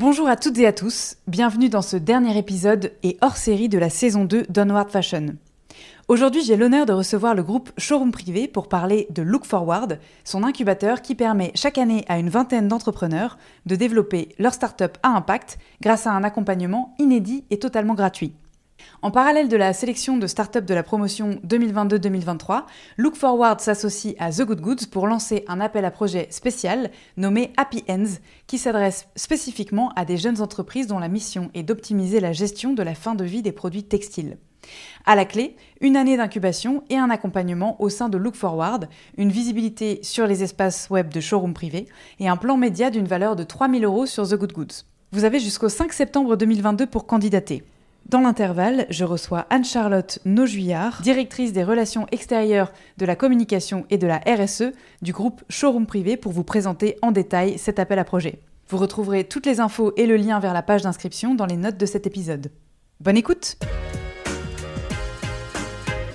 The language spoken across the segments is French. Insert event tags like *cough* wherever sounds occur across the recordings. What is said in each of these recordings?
Bonjour à toutes et à tous, bienvenue dans ce dernier épisode et hors série de la saison 2 d'Onward Fashion. Aujourd'hui, j'ai l'honneur de recevoir le groupe Showroom Privé pour parler de Look Forward, son incubateur qui permet chaque année à une vingtaine d'entrepreneurs de développer leur start-up à impact grâce à un accompagnement inédit et totalement gratuit. En parallèle de la sélection de start-up de la promotion 2022-2023, Look Forward s'associe à The Good Goods pour lancer un appel à projet spécial nommé Happy Ends, qui s'adresse spécifiquement à des jeunes entreprises dont la mission est d'optimiser la gestion de la fin de vie des produits textiles. À la clé, une année d'incubation et un accompagnement au sein de Look Forward, une visibilité sur les espaces web de showroom privé et un plan média d'une valeur de 3000 euros sur The Good Goods. Vous avez jusqu'au 5 septembre 2022 pour candidater. Dans l'intervalle, je reçois Anne-Charlotte Naujuillard, directrice des relations extérieures de la communication et de la RSE du groupe Showroom Privé pour vous présenter en détail cet appel à projet. Vous retrouverez toutes les infos et le lien vers la page d'inscription dans les notes de cet épisode. Bonne écoute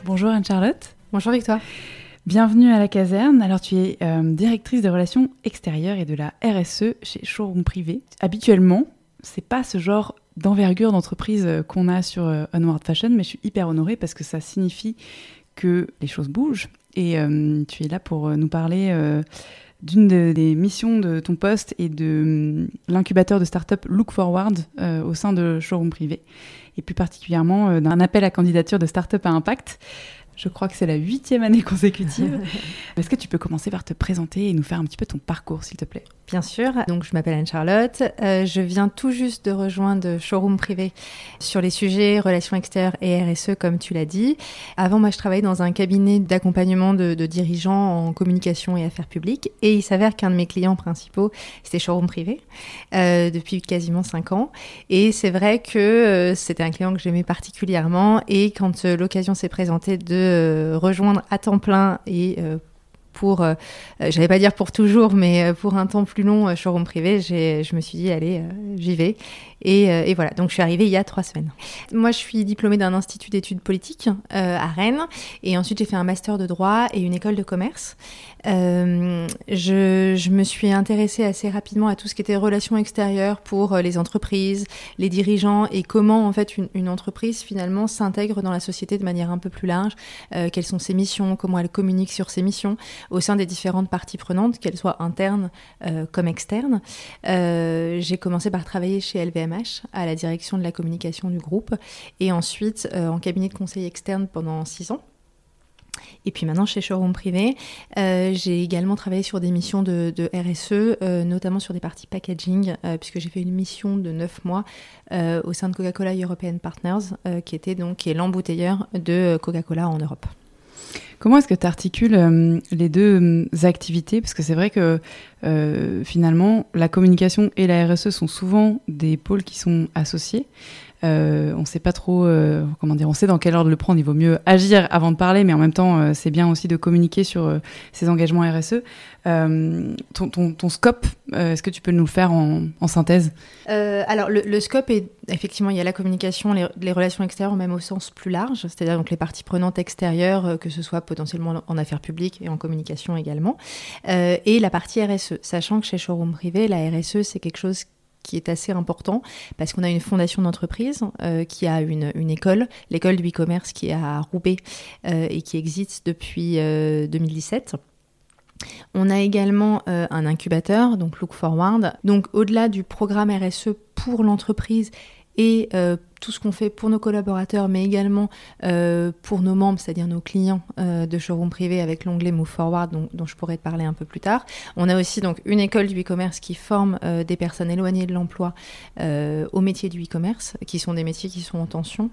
Bonjour Anne-Charlotte. Bonjour Victoire. Bienvenue à la caserne. Alors tu es euh, directrice des relations extérieures et de la RSE chez Showroom Privé. Habituellement, c'est pas ce genre d'envergure d'entreprise euh, qu'on a sur euh, Onward Fashion, mais je suis hyper honorée parce que ça signifie que les choses bougent. Et euh, tu es là pour nous parler d'une des missions de ton poste et de l'incubateur de start-up Look Forward au sein de Showroom Privé, et plus particulièrement d'un appel à candidature de start-up à impact. Je crois que c'est la huitième année consécutive. *laughs* Est-ce que tu peux commencer par te présenter et nous faire un petit peu ton parcours, s'il te plaît? Bien sûr. Donc, je m'appelle Anne-Charlotte. Euh, je viens tout juste de rejoindre Showroom Privé sur les sujets relations extérieures et RSE, comme tu l'as dit. Avant, moi, je travaillais dans un cabinet d'accompagnement de, dirigeants en communication et affaires publiques. Et il s'avère qu'un de mes clients principaux, c'était Showroom Privé, euh, depuis quasiment cinq ans. Et c'est vrai que euh, c'était un client que j'aimais particulièrement. Et quand l'occasion s'est présentée de rejoindre à temps plein et pour, euh, euh, j'allais pas dire pour toujours, mais euh, pour un temps plus long, showroom privé, je me suis dit, allez, j'y vais. Et, voilà, donc je suis arrivée il y a trois semaines. Moi, je suis diplômée d'un institut d'études politiques à Rennes, et ensuite j'ai fait un master de droit et une école de commerce. Euh, je, je, me suis intéressée assez rapidement à tout ce qui était relations extérieures pour euh, les entreprises, les dirigeants et comment en fait une, entreprise finalement s'intègre dans la société de manière un peu plus large, euh, quelles sont ses missions, comment elle communique sur ses missions au sein des différentes parties prenantes, qu'elles soient internes euh, comme externes. Euh, j'ai commencé par travailler chez LVMH à la direction de la communication du groupe et ensuite en cabinet de conseil externe pendant six ans. Et puis maintenant, chez Showroom Privé, euh, j'ai également travaillé sur des missions de, RSE, euh, notamment sur des parties packaging, euh, puisque j'ai fait une mission de 9 mois au sein de Coca-Cola European Partners, qui était donc l'embouteilleur de Coca-Cola en Europe. Comment est-ce que tu articules les deux activités? Parce que c'est vrai que finalement, la communication et la RSE sont souvent des pôles qui sont associés. Euh, on sait pas trop, euh, comment dire, on sait dans quel ordre le prendre. Il vaut mieux agir avant de parler, mais en même temps, euh, c'est bien aussi de communiquer sur ses engagements RSE. Ton, scope, est-ce que tu peux nous le faire en, synthèse? Alors, le, scope est effectivement, il y a la communication, les, relations extérieures, même au sens plus large, c'est-à-dire donc les parties prenantes extérieures, que ce soit potentiellement en affaires publiques et en communication également, et la partie RSE, sachant que chez Showroom Privé, la RSE, c'est quelque chose qui est assez important parce qu'on a une fondation d'entreprise euh, qui a une, école, l'école du e-commerce qui est à Roubaix euh, et qui existe depuis 2017. Euh, On a également un incubateur, donc Look Forward. Donc au-delà du programme RSE pour l'entreprise et tout ce qu'on fait pour nos collaborateurs, mais également euh, pour nos membres, c'est-à-dire nos clients euh, de showroom privé avec l'onglet Move Forward, dont, je pourrais te parler un peu plus tard. On a aussi donc une école du e-commerce qui forme euh, des personnes éloignées de l'emploi euh, au métier du e-commerce, qui sont des métiers qui sont en tension.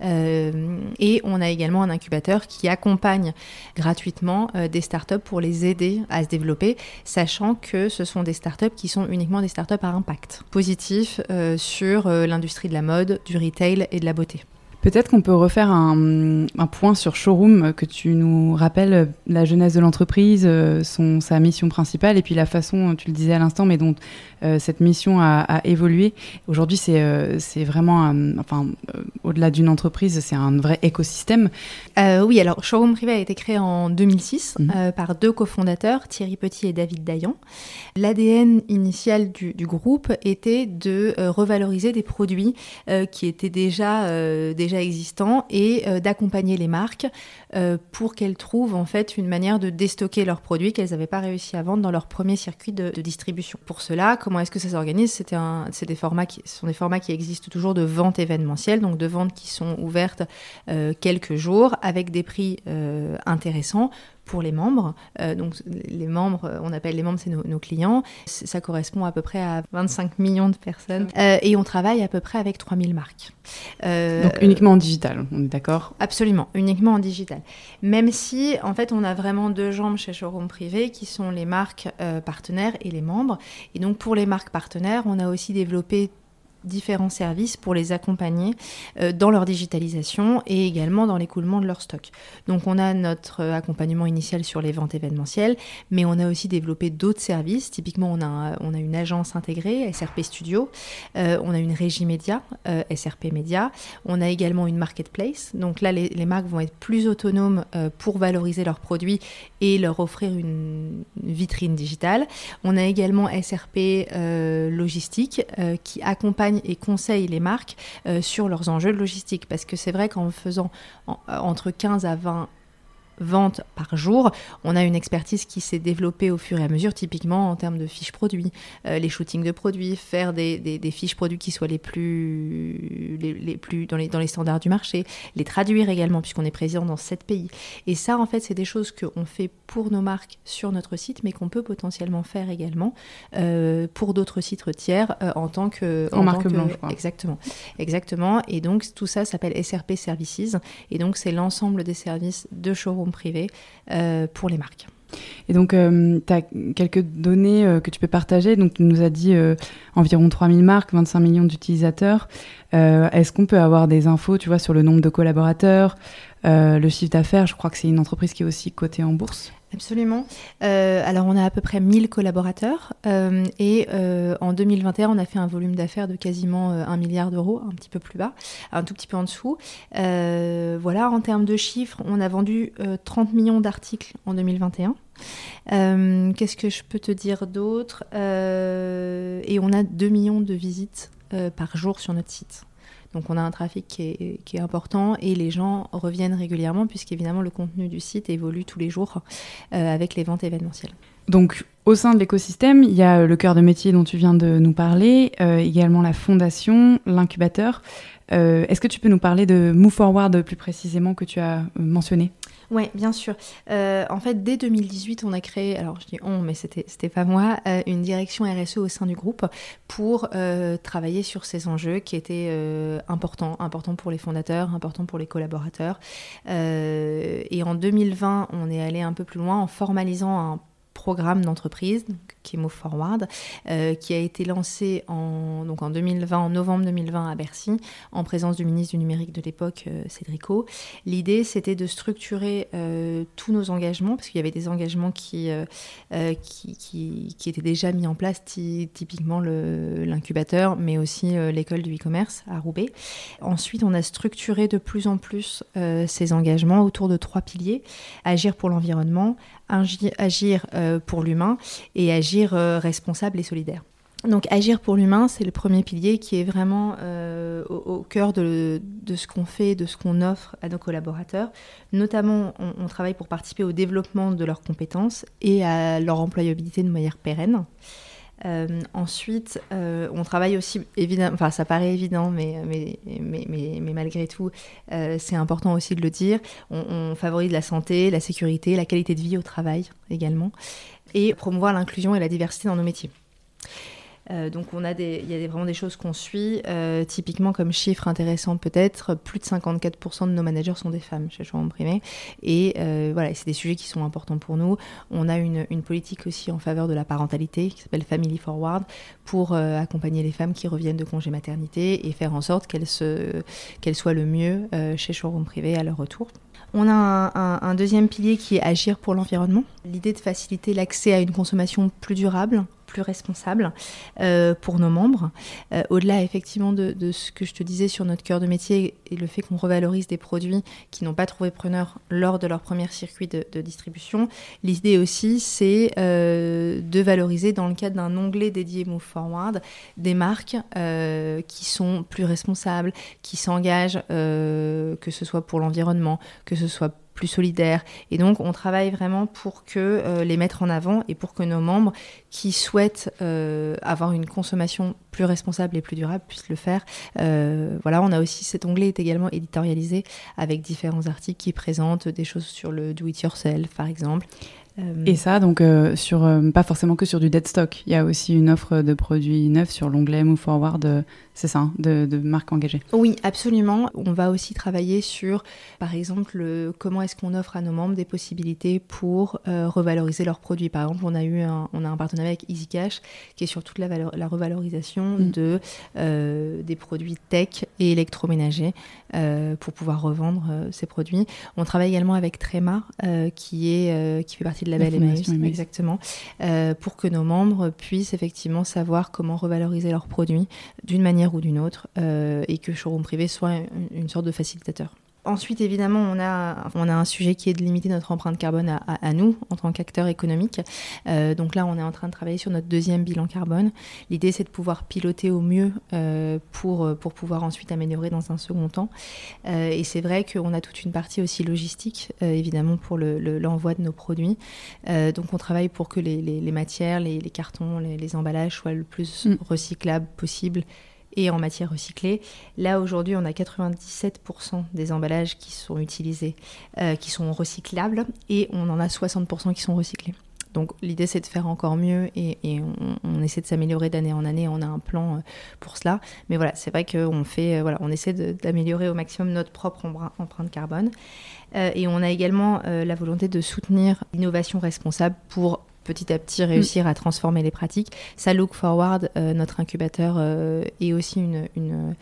Et on a également un incubateur qui accompagne gratuitement des startups pour les aider à se développer, sachant que ce sont des startups qui sont uniquement des startups à impact positif sur l'industrie de la mode, du retail et de la beauté. Peut-être qu'on peut refaire un, un, point sur Showroom, que tu nous rappelles la jeunesse de l'entreprise, son, sa mission principale, et puis la façon, tu le disais à l'instant, mais dont euh, cette mission a, a évolué. Aujourd'hui, c'est euh, vraiment, un, enfin, euh, au-delà d'une entreprise, c'est un vrai écosystème. oui, alors Showroom Privé a été créé en 2006 mmh. par deux cofondateurs, Thierry Petit et David Dayan. L'ADN initial du, du, groupe était de revaloriser des produits qui étaient déjà, déjà existants et d'accompagner les marques pour qu'elles trouvent en fait une manière de déstocker leurs produits qu'elles n'avaient pas réussi à vendre dans leur premier circuit de, distribution. Pour cela, comment est-ce que ça s'organise? C'est des formats qui ce sont des formats qui existent toujours de vente événementielle, donc de ventes qui sont ouvertes euh, quelques jours avec des prix euh, intéressants pour les membres. Euh, donc les membres, on appelle les membres, c'est nos, nos, clients. Ça correspond à peu près à 25 millions de personnes. Euh, et on travaille à peu près avec 3000 marques. Euh, donc uniquement en digital, on est d'accord? Absolument, uniquement en digital. Même si, en fait, on a vraiment deux jambes chez Showroom Privé qui sont les marques euh, partenaires et les membres. Et donc pour les marques partenaires, on a aussi développé différents services pour les accompagner euh, dans leur digitalisation et également dans l'écoulement de leur stock. Donc on a notre euh, accompagnement initial sur les ventes événementielles, mais on a aussi développé d'autres services. Typiquement, on a, on a une agence intégrée, SRP Studio, euh, on a une régie média, SRP Média, on a également une marketplace. Donc là, les, marques vont être plus autonomes pour valoriser leurs produits et leur offrir une, vitrine digitale. On a également SRP Logistique qui accompagne et conseille les marques euh, sur leurs enjeux de logistique. Parce que c'est vrai qu'en faisant en, entre 15 à 20 ventes par jour. On a une expertise qui s'est développée au fur et à mesure, typiquement en termes de fiches produits, euh, les shootings de produits, faire des, des, des, fiches produits qui soient les plus, les, les plus dans, les, dans les standards du marché, les traduire également, puisqu'on est présent dans sept pays. Et ça, en fait, c'est des choses qu'on fait pour nos marques sur notre site, mais qu'on peut potentiellement faire également euh, pour d'autres sites tiers euh, en tant que... En, en marque blanche, que, Exactement. Exactement. Et donc, tout ça s'appelle SRP Services. Et donc, c'est l'ensemble des services de showroom privé euh, pour les marques. Et donc, euh, tu as quelques données euh, que tu peux partager. Donc, tu nous as dit euh, environ 3000 marques, 25 millions d'utilisateurs. Euh, est-ce qu'on peut avoir des infos, tu vois, sur le nombre de collaborateurs, le chiffre d'affaires? Je crois que c'est une entreprise qui est aussi cotée en bourse. Absolument. Euh, alors, on a à peu près 1000 collaborateurs euh, et euh, en 2021, on a fait un volume d'affaires de quasiment 1 milliard d'euros, un petit peu plus bas, un tout petit peu en dessous. voilà, en termes de chiffres, on a vendu 30 millions d'articles en 2021. Qu'est-ce que je peux te dire d'autre? Et on a 2 millions de visites par jour sur notre site. Donc on a un trafic qui est, important et les gens reviennent régulièrement puisqu'évidemment le contenu du site évolue tous les jours euh, avec les ventes événementielles. Donc au sein de l'écosystème, il y a le cœur de métier dont tu viens de nous parler, euh, également la fondation, l'incubateur. Euh, Est-ce que tu peux nous parler de Move Forward plus précisément que tu as mentionné? Oui, bien sûr. Euh, en fait, dès 2018, on a créé, alors je dis on, mais c'était pas moi, euh, une direction RSE au sein du groupe pour euh, travailler sur ces enjeux qui étaient importants, importants pour les fondateurs, importants pour les collaborateurs. Et en 2020, on est allé un peu plus loin en formalisant un programme d'entreprise qui est Move Forward, euh, qui a été lancé en, donc en 2020, en novembre 2020 à Bercy, en présence du ministre du numérique de l'époque, euh, Cédrico. L'idée, c'était de structurer euh, tous nos engagements, parce qu'il y avait des engagements qui, euh, qui, qui, étaient déjà mis en place, typiquement l'incubateur, mais aussi l'école du e-commerce à Roubaix. Ensuite, on a structuré de plus en plus ces engagements autour de trois piliers. Agir pour l'environnement, agir euh, pour l'humain et agir euh, responsable et solidaire. Donc agir pour l'humain, c'est le premier pilier qui est vraiment euh, au, cœur de, ce qu'on fait, de ce qu'on offre à nos collaborateurs. Notamment, on, travaille pour participer au développement de leurs compétences et à leur employabilité de manière pérenne. Ensuite, on travaille aussi, évidemment, enfin ça paraît évident, mais, mais, mais, mais, malgré tout, c'est important aussi de le dire, on favorise la santé, la sécurité, la qualité de vie au travail également, et promouvoir l'inclusion et la diversité dans nos métiers. Euh, donc on a des, il y a vraiment des choses qu'on suit. Euh, typiquement comme chiffre intéressant peut-être, plus de 54% de nos managers sont des femmes chez Chouron Privé. Et euh, voilà, c'est des sujets qui sont importants pour nous. On a une, une politique aussi en faveur de la parentalité qui s'appelle Family Forward pour accompagner les femmes qui reviennent de congé maternité et faire en sorte qu'elles, se, soient le mieux chez Showroom Privé à leur retour. On a un, un, deuxième pilier qui est agir pour l'environnement. L'idée de faciliter l'accès à une consommation plus durable plus responsable euh, pour nos membres. Euh, au-delà effectivement de, ce que je te disais sur notre cœur de métier et le fait qu'on revalorise des produits qui n'ont pas trouvé preneur lors de leur premier circuit de, distribution, l'idée aussi c'est euh, de valoriser dans le cadre d'un onglet dédié Move Forward des marques qui sont plus responsables, qui s'engagent, que ce soit pour l'environnement, que ce soit plus solidaire. Et donc, on travaille vraiment pour que euh, les mettre en avant et pour que nos membres qui souhaitent euh, avoir une consommation plus responsable et plus durable puissent le faire. Euh, voilà, on a aussi cet onglet est également éditorialisé avec différents articles qui présentent des choses sur le do it yourself, par exemple. Et ça, donc, sur, pas forcément que sur du dead stock. Il y a aussi une offre de produits neufs sur l'onglet Move Forward, c'est ça, hein, de, de, marques engagées. Oui, absolument. On va aussi travailler sur, par exemple, comment est-ce qu'on offre à nos membres des possibilités pour revaloriser leurs produits. Par exemple, on a eu un, on a un partenariat avec EasyCash qui est sur toute la, la revalorisation mm. de, des produits tech et électroménagers pour pouvoir revendre ces produits. On travaille également avec Trema, qui, est, qui fait partie de la belle Emmaüs, exactement, euh, pour que nos membres puissent effectivement savoir comment revaloriser leurs produits d'une manière ou d'une autre euh, et que Showroom Privé soit une sorte de facilitateur. Ensuite, évidemment, on a, on a un sujet qui est de limiter notre empreinte carbone à, à, nous en tant qu'acteurs économiques. Euh, donc là, on est en train de travailler sur notre deuxième bilan carbone. L'idée, c'est de pouvoir piloter au mieux euh, pour, pour pouvoir ensuite améliorer dans un second temps. Euh, et c'est vrai qu'on a toute une partie aussi logistique, euh, évidemment, pour l'envoi le, de nos produits. Euh, donc on travaille pour que les, les, les matières, les, les cartons, les, emballages soient le plus mm. recyclables possible et en matière recyclée. Là, aujourd'hui, on a 97% des emballages qui sont utilisés, euh, qui sont recyclables, et on en a 60% qui sont recyclés. Donc l'idée c'est de faire encore mieux et, on, essaie de s'améliorer d'année en année. On a un plan euh, pour cela, mais voilà, c'est vrai qu'on fait, euh, voilà, on essaie d'améliorer au maximum notre propre empreinte carbone. et on a également la volonté de soutenir l'innovation responsable pour petit à petit réussir à transformer les pratiques. Ça, Look Forward, euh, notre incubateur, euh, est aussi une,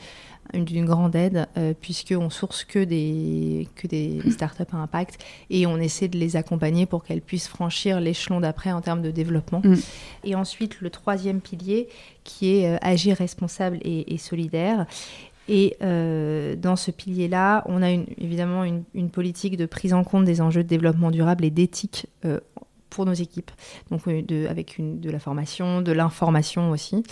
grande aide euh, puisqu'on source que des, que des startups à impact et on essaie de les accompagner pour qu'elles puissent franchir l'échelon d'après en termes de développement. Mm. Et ensuite, le troisième pilier qui est agir responsable et, solidaire. Et dans ce pilier-là, on a une, évidemment une, une, politique de prise en compte des enjeux de développement durable et d'éthique pour nos équipes, donc euh, avec de la formation, de l'information aussi.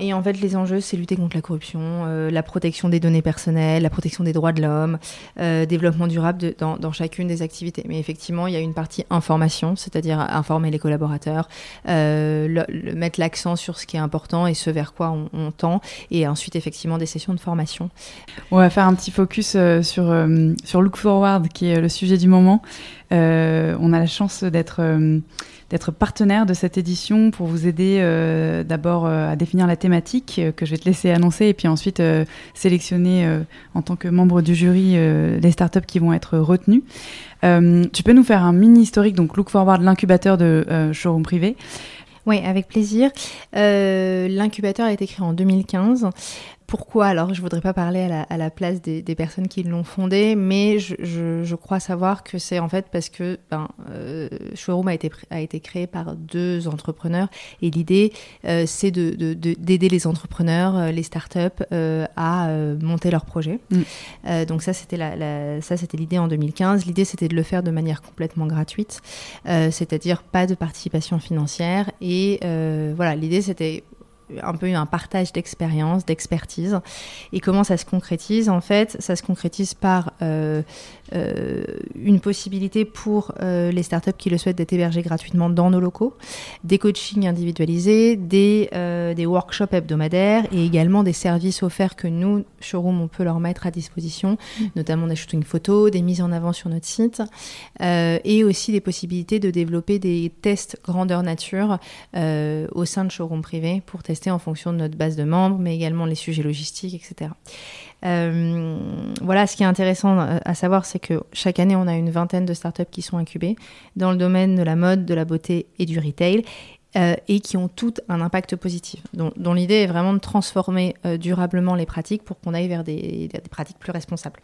Et en fait, les enjeux, c'est lutter contre la corruption, euh, la protection des données personnelles, la protection des droits de l'homme, euh, développement durable dans, chacune des activités. Mais effectivement, il y a une partie information, c'est-à-dire informer les collaborateurs, le, mettre l'accent sur ce qui est important et ce vers quoi on, on, tend, et ensuite effectivement des sessions de formation. On va faire un petit focus sur, sur Look Forward, qui est le sujet du moment. Euh, on a la chance d'être euh, d'être partenaire de cette édition pour vous aider euh, d'abord à définir la thématique que je vais te laisser annoncer et puis ensuite sélectionner en tant que membre du jury les startups qui vont être retenues. tu peux nous faire un mini historique, donc Look Forward, l'incubateur de showroom privé. Oui, avec plaisir. L'incubateur a été créé en 2015 pourquoi alors Je voudrais pas parler à la, place des, personnes qui l'ont fondé, mais je, crois savoir que c'est en fait parce que ben, euh, Showroom a été, a été créé par deux entrepreneurs et l'idée euh, c'est d'aider les entrepreneurs, euh, les startups à monter leurs projets. Mm. donc ça c'était la, ça c'était l'idée en 2015. L'idée c'était de le faire de manière complètement gratuite, c'est-à-dire pas de participation financière et voilà l'idée c'était un peu un partage d'expérience, d'expertise. Et comment ça se concrétise? En fait, ça se concrétise par euh, une possibilité pour euh, les startups qui le souhaitent d'être hébergés gratuitement dans nos locaux, des coachings individualisés, des, des workshops hebdomadaires et également des services offerts que nous, Showroom, on peut leur mettre à disposition, notamment des shootings photos, des mises en avant sur notre site, et aussi des possibilités de développer des tests grandeur nature au sein de Showroom privé pour tester en fonction de notre base de membres, mais également les sujets logistiques, etc. Euh, voilà, ce qui est intéressant à savoir, c'est que chaque année, on a une vingtaine de startups qui sont incubées dans le domaine de la mode, de la beauté et du retail. Euh, et qui ont toutes un impact positif, dont, l'idée est vraiment de transformer euh, durablement les pratiques pour qu'on aille vers des, pratiques plus responsables.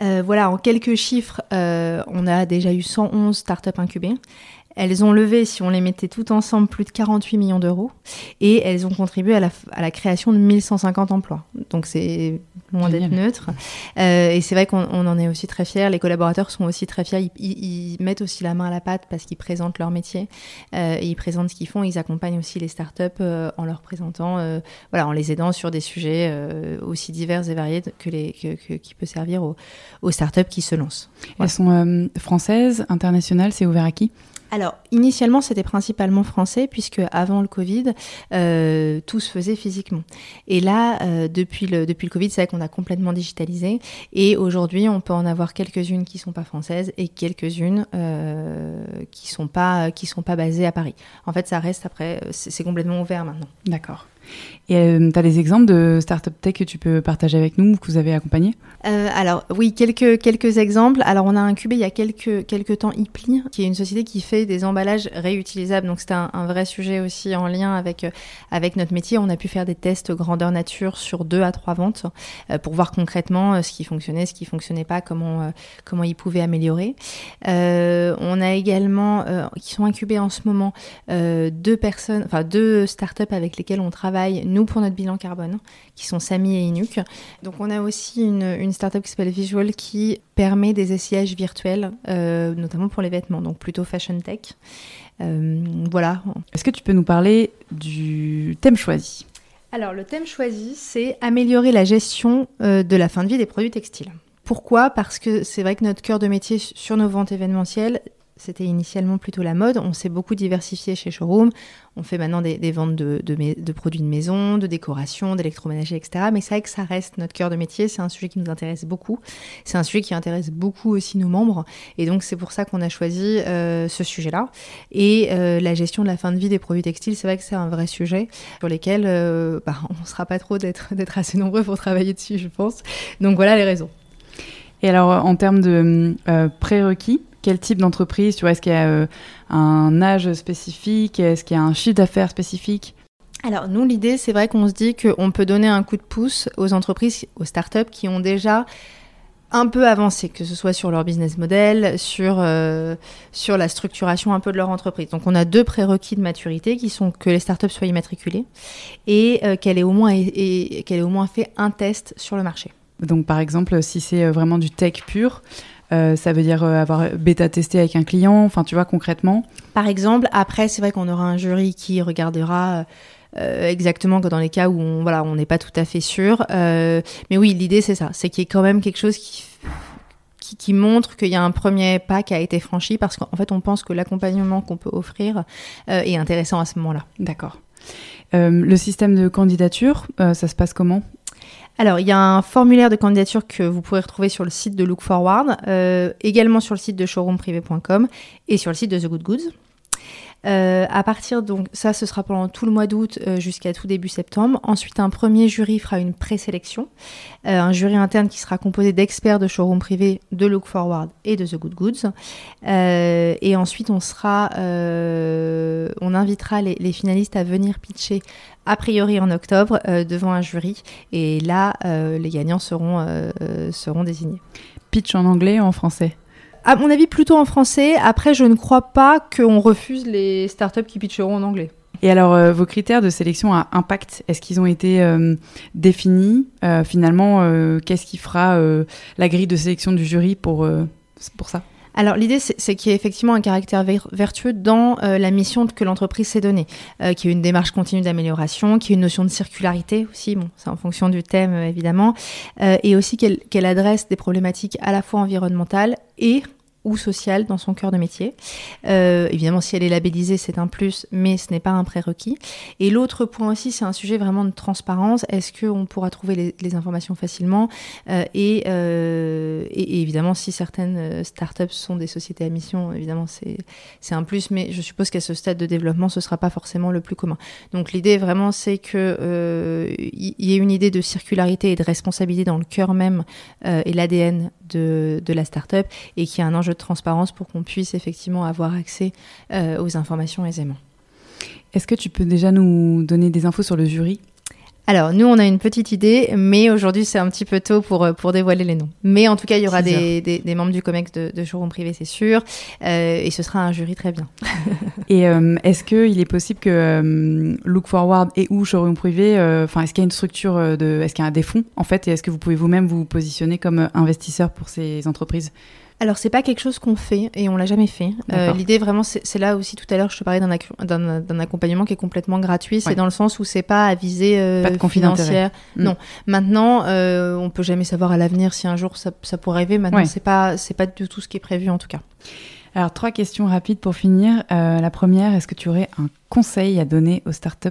voilà, en quelques chiffres, on a déjà eu 111 startups incubées. Elles ont levé, si on les mettait toutes ensemble, plus de 48 millions d'euros et elles ont contribué à la, à la, création de 1150 emplois. Donc c'est loin d'être neutre. Euh, et c'est vrai qu'on en est aussi très fiers. Les collaborateurs sont aussi très fiers. Ils, mettent aussi la main à la pâte parce qu'ils présentent leur métier euh, et ils présentent ce qu'ils font. Ils accompagnent aussi les startups euh, en leur présentant, voilà, en les aidant sur des sujets aussi divers et variés que les, que, qui peut servir aux, aux startups qui se lancent. Elles sont françaises, internationales, c'est ouvert à qui? Alors, initialement, c'était principalement français, puisque avant le Covid, euh, tout se faisait physiquement. Et là, euh, depuis, le, depuis le Covid, c'est vrai qu'on a complètement digitalisé. Et aujourd'hui, on peut en avoir quelques-unes qui ne sont pas françaises et quelques-unes euh, qui ne sont, pas, qui sont pas basées à Paris. En fait, ça reste après, c'est complètement ouvert maintenant. D'accord. Et euh, tu as des exemples de start-up tech que tu peux partager avec nous ou que vous avez accompagné euh, Alors oui, quelques, quelques exemples. Alors on a incubé il y a quelques, quelques temps Ipli, qui est une société qui fait des emballages réutilisables. Donc c'était un, vrai sujet aussi en lien avec, euh, avec notre métier. On a pu faire des tests grandeur nature sur deux à trois ventes pour voir concrètement ce qui fonctionnait, ce qui fonctionnait pas, comment, comment ils pouvaient améliorer. on a également, qui sont incubés en ce moment, deux personnes, enfin deux start-up avec lesquelles on travaille nous, pour notre bilan carbone, qui sont Samy et Inuk. Donc, on a aussi une, une startup qui s'appelle Visual qui permet des essayages virtuels, euh, notamment pour les vêtements, donc plutôt fashion tech. Euh, voilà. Est-ce que tu peux nous parler du thème choisi? Alors, le thème choisi, c'est améliorer la gestion euh, de la fin de vie des produits textiles. Pourquoi? Parce que c'est vrai que notre cœur de métier sur nos ventes événementielles, c'était initialement plutôt la mode. On s'est beaucoup diversifié chez Showroom. On fait maintenant des, ventes de, produits de maison, de décoration, d'électroménager, etc. Mais c'est vrai que ça reste notre cœur de métier. C'est un sujet qui nous intéresse beaucoup. C'est un sujet qui intéresse beaucoup aussi nos membres. Et donc, c'est pour ça qu'on a choisi euh, ce sujet-là. Et euh, la gestion de la fin de vie des produits textiles, c'est vrai que c'est un vrai sujet sur lequel euh, bah, *laughs* on ne sera pas trop d'être assez nombreux pour travailler dessus, je pense. Donc, voilà les raisons. Et alors, en termes de prérequis, quel type d'entreprise Tu vois, est-ce qu'il y a euh, un âge spécifique Est-ce qu'il y a un chiffre d'affaires spécifique? Alors nous, l'idée, c'est vrai qu'on se dit qu'on peut donner un coup de pouce aux entreprises, aux startups qui ont déjà un peu avancé, que ce soit sur leur business model, sur, euh, sur la structuration un peu de leur entreprise. Donc on a deux prérequis de maturité qui sont que les startups soient immatriculées et euh, qu'elle ait, au moins, qu'elle ait au moins fait un test sur le marché. Donc par exemple, si c'est vraiment du tech pur, euh, ça veut dire euh, avoir bêta testé avec un client, enfin tu vois concrètement. Par exemple, après c'est vrai qu'on aura un jury qui regardera euh, exactement dans les cas où on voilà on n'est pas tout à fait sûr. mais oui, l'idée c'est ça, c'est qu'il y ait quand même quelque chose qui qui, montre qu'il y a un premier pas qui a été franchi parce qu'en fait on pense que l'accompagnement qu'on peut offrir est intéressant à ce moment-là. D'accord. le système de candidature, ça se passe comment? Alors, il y a un formulaire de candidature que vous pourrez retrouver sur le site de Look Forward, euh, également sur le site de showroomprivé.com et sur le site de The Good Goods. Euh, à partir donc ça, ce sera pendant tout le mois d'août euh, jusqu'à tout début septembre. Ensuite, un premier jury fera une présélection, euh, un jury interne qui sera composé d'experts de showroom privé, de Look Forward et de The Good Goods. et ensuite, on sera, on invitera les, finalistes à venir pitcher a priori en octobre devant un jury. Et là, les gagnants seront seront désignés. Pitch en anglais ou en français? À mon avis, plutôt en français. Après, je ne crois pas qu'on refuse les startups qui pitcheront en anglais. Et alors, euh, vos critères de sélection à impact, est-ce qu'ils ont été euh, définis euh, Finalement, qu'est-ce qui fera la grille de sélection du jury pour, pour ça? Alors l'idée, c'est qu'il y ait effectivement un caractère vertueux dans euh, la mission que l'entreprise s'est donnée, euh, qu'il y ait une démarche continue d'amélioration, qu'il y ait une notion de circularité aussi, bon, c'est en fonction du thème euh, évidemment, et aussi qu'elle adresse des problématiques à la fois environnementales et ou sociale dans son cœur de métier. Euh, évidemment, si elle est labellisée, c'est un plus, mais ce n'est pas un prérequis. Et l'autre point aussi, c'est un sujet vraiment de transparence. Est-ce qu'on pourra trouver les, informations facilement euh, euh, et, évidemment, si certaines startups sont des sociétés à mission, évidemment, c'est un plus, mais je suppose qu'à ce stade de développement, ce ne sera pas forcément le plus commun. Donc l'idée vraiment, c'est qu'il y ait une idée de circularité et de responsabilité dans le cœur même et l'ADN de, la startup et qu'il y ait un enjeu de transparence pour qu'on puisse effectivement avoir accès euh, aux informations aisément. Est-ce que tu peux déjà nous donner des infos sur le jury? Alors, nous, on a une petite idée, mais aujourd'hui, c'est un petit peu tôt pour, euh, pour dévoiler les noms. Mais en tout cas, il y aura des, des, membres du COMEX de, de showroom privé, c'est sûr, euh, et ce sera un jury très bien. *laughs* et est-ce qu'il est possible que Look Forward et ou showroom privé, enfin, est-ce qu'il y a une structure de, est-ce qu'il y a des fonds en fait, et est-ce que vous pouvez vous-même vous positionner comme investisseur pour ces entreprises? Alors c'est pas quelque chose qu'on fait et on l'a jamais fait. Euh, l'idée vraiment c'est là aussi tout à l'heure je te parlais d'un accompagnement qui est complètement gratuit. C'est dans le sens où c'est pas à viser euh, pas financière. Hmm. Non. Maintenant euh, on peut jamais savoir à l'avenir si un jour ça, pourrait arriver. Maintenant c'est pas c'est pas du tout ce qui est prévu en tout cas. Alors trois questions rapides pour finir. la première, est-ce que tu aurais un conseil à donner aux startups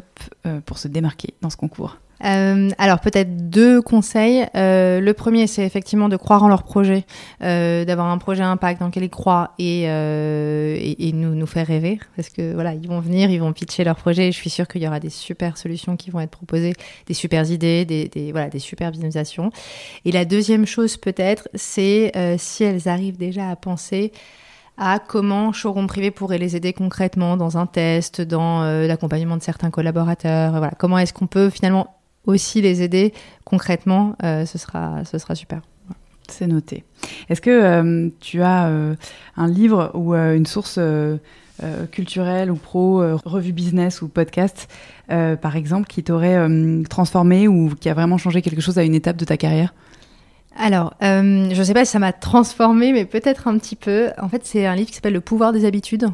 pour se démarquer dans ce concours? Euh, alors peut-être deux conseils. Euh, le premier, c'est effectivement de croire en leur projet, euh, d'avoir un projet impact dans lequel ils croient et, et, nous, nous faire rêver. Parce que voilà, ils vont venir, ils vont pitcher leur projet et je suis sûre qu'il y aura des super solutions qui vont être proposées, des super idées, des, des voilà, des super visualisations. Et la deuxième chose peut-être, c'est si elles arrivent déjà à penser à comment Showroom Privé pourrait les aider concrètement dans un test, dans l'accompagnement de certains collaborateurs. Voilà, comment est-ce qu'on peut finalement aussi les aider concrètement, euh, ce, sera, ce sera super. C'est noté. Est-ce que euh, tu as euh, un livre ou une source culturelle ou pro, revue business ou podcast, par exemple, qui t'aurait transformé ou qui a vraiment changé quelque chose à une étape de ta carrière? Alors, je ne sais pas si ça m'a transformé, mais peut-être un petit peu. En fait, c'est un livre qui s'appelle Le pouvoir des habitudes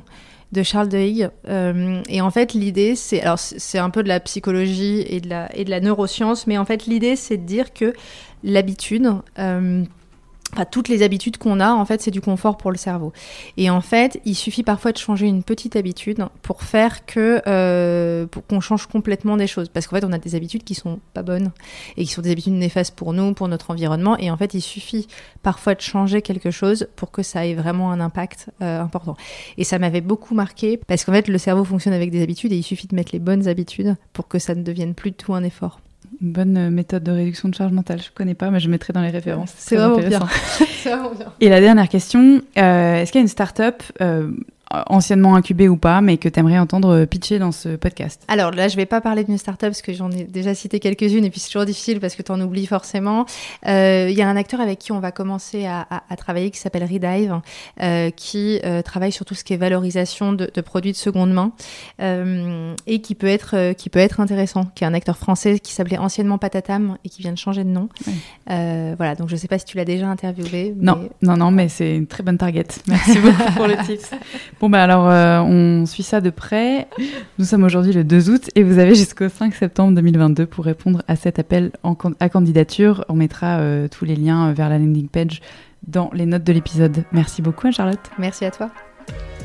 de Charles Duhigg. Euh, et en fait, l'idée, c'est alors c'est un peu de la psychologie et de la et de la neuroscience, mais en fait, l'idée, c'est de dire que l'habitude euh, Toutes les habitudes qu'on a, en fait, c'est du confort pour le cerveau. Et en fait, il suffit parfois de changer une petite habitude pour faire que euh, qu'on change complètement des choses. Parce qu'en fait, on a des habitudes qui sont pas bonnes et qui sont des habitudes néfastes pour nous, pour notre environnement. Et en fait, il suffit parfois de changer quelque chose pour que ça ait vraiment un impact euh, important. Et ça m'avait beaucoup marqué parce qu'en fait, le cerveau fonctionne avec des habitudes et il suffit de mettre les bonnes habitudes pour que ça ne devienne plus tout un effort. Une bonne méthode de réduction de charge mentale. Je ne connais pas, mais je mettrai dans les références. C'est vraiment, bien. *laughs* vraiment bien. Et la dernière question, euh, est-ce qu'il y a une start-up euh, anciennement incubé ou pas, mais que tu aimerais entendre pitcher dans ce podcast Alors là, je vais pas parler d'une startup parce que j'en ai déjà cité quelques-unes et puis c'est toujours difficile parce que tu en oublies forcément. Euh, il y a un acteur avec qui on va commencer à, travailler qui s'appelle Redive, euh, qui euh, travaille sur tout ce qui est valorisation de, produits de seconde main et qui peut être qui peut être intéressant, qui est un acteur français qui s'appelait anciennement Patatam et qui vient de changer de nom. voilà, donc je sais pas si tu l'as déjà interviewé. Non, non, non, mais c'est une très bonne target. *laughs* Merci beaucoup pour le tips. Bon, bah alors, euh, on suit ça de près. Nous sommes aujourd'hui le 2 août et vous avez jusqu'au 5 septembre 2022 pour répondre à cet appel à candidature. On mettra euh, tous les liens vers la landing page dans les notes de l'épisode. Merci beaucoup, Charlotte. Merci à toi.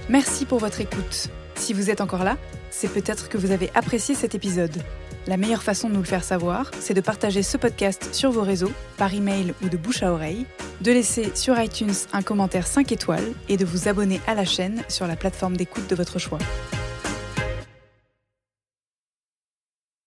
Merci pour votre écoute. Si vous êtes encore là, c'est peut-être que vous avez apprécié cet épisode. La meilleure façon de nous le faire savoir, c'est de partager ce podcast sur vos réseaux, par email ou de bouche à oreille, de laisser sur iTunes un commentaire 5 étoiles et de vous abonner à la chaîne sur la plateforme d'écoute de votre choix.